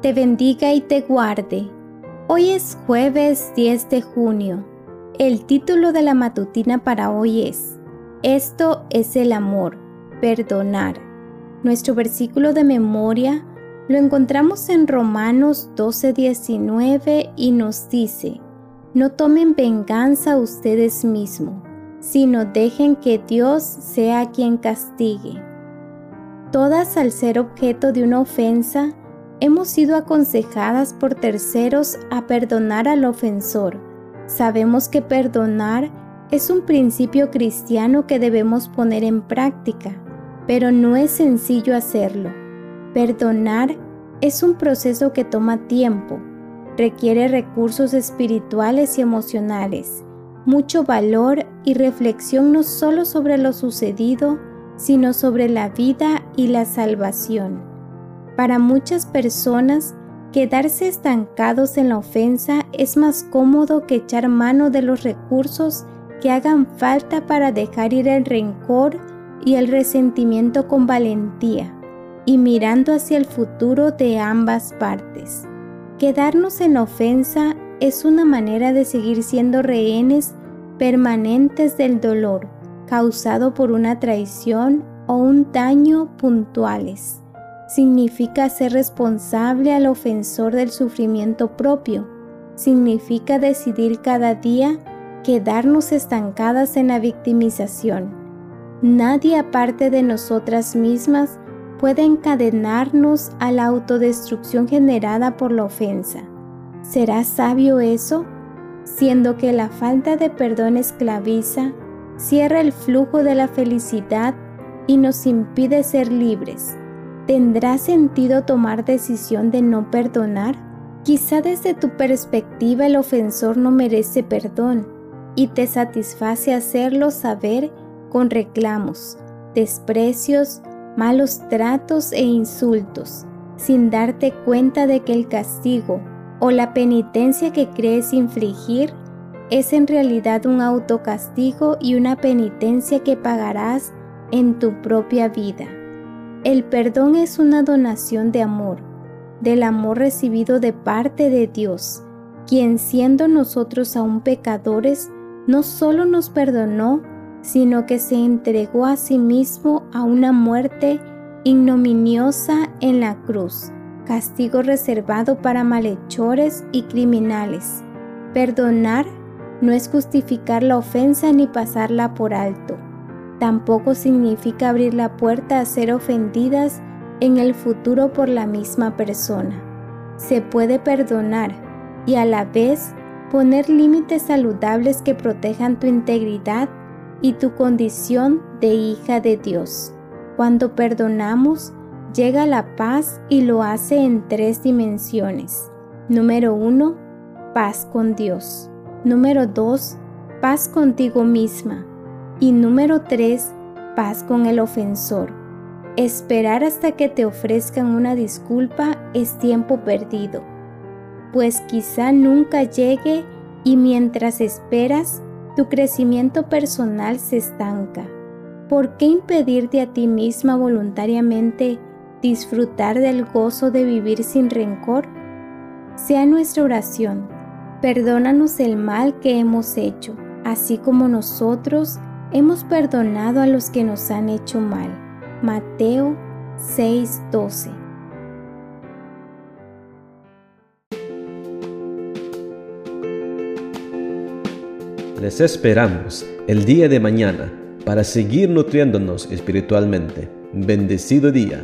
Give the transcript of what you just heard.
te bendiga y te guarde. Hoy es jueves 10 de junio. El título de la matutina para hoy es Esto es el amor, perdonar. Nuestro versículo de memoria lo encontramos en Romanos 12:19 y nos dice, no tomen venganza ustedes mismos, sino dejen que Dios sea quien castigue. Todas al ser objeto de una ofensa, hemos sido aconsejadas por terceros a perdonar al ofensor. Sabemos que perdonar es un principio cristiano que debemos poner en práctica, pero no es sencillo hacerlo. Perdonar es un proceso que toma tiempo, requiere recursos espirituales y emocionales, mucho valor y reflexión no solo sobre lo sucedido, sino sobre la vida y la salvación. Para muchas personas, quedarse estancados en la ofensa es más cómodo que echar mano de los recursos que hagan falta para dejar ir el rencor y el resentimiento con valentía y mirando hacia el futuro de ambas partes. Quedarnos en ofensa es una manera de seguir siendo rehenes permanentes del dolor causado por una traición o un daño puntuales. Significa ser responsable al ofensor del sufrimiento propio. Significa decidir cada día quedarnos estancadas en la victimización. Nadie aparte de nosotras mismas puede encadenarnos a la autodestrucción generada por la ofensa. ¿Será sabio eso? Siendo que la falta de perdón esclaviza, cierra el flujo de la felicidad y nos impide ser libres. ¿Tendrá sentido tomar decisión de no perdonar? Quizá desde tu perspectiva el ofensor no merece perdón y te satisface hacerlo saber con reclamos, desprecios, malos tratos e insultos, sin darte cuenta de que el castigo o la penitencia que crees infligir es en realidad un autocastigo y una penitencia que pagarás en tu propia vida. El perdón es una donación de amor, del amor recibido de parte de Dios, quien siendo nosotros aún pecadores, no solo nos perdonó, sino que se entregó a sí mismo a una muerte ignominiosa en la cruz, castigo reservado para malhechores y criminales. Perdonar no es justificar la ofensa ni pasarla por alto. Tampoco significa abrir la puerta a ser ofendidas en el futuro por la misma persona. Se puede perdonar y a la vez poner límites saludables que protejan tu integridad y tu condición de hija de Dios. Cuando perdonamos, llega la paz y lo hace en tres dimensiones. Número uno, paz con Dios. Número dos, paz contigo misma. Y número tres, paz con el ofensor. Esperar hasta que te ofrezcan una disculpa es tiempo perdido, pues quizá nunca llegue y mientras esperas, tu crecimiento personal se estanca. ¿Por qué impedirte a ti misma voluntariamente disfrutar del gozo de vivir sin rencor? Sea nuestra oración, perdónanos el mal que hemos hecho, así como nosotros hemos perdonado a los que nos han hecho mal. Mateo 6:12 Les esperamos el día de mañana para seguir nutriéndonos espiritualmente. Bendecido día.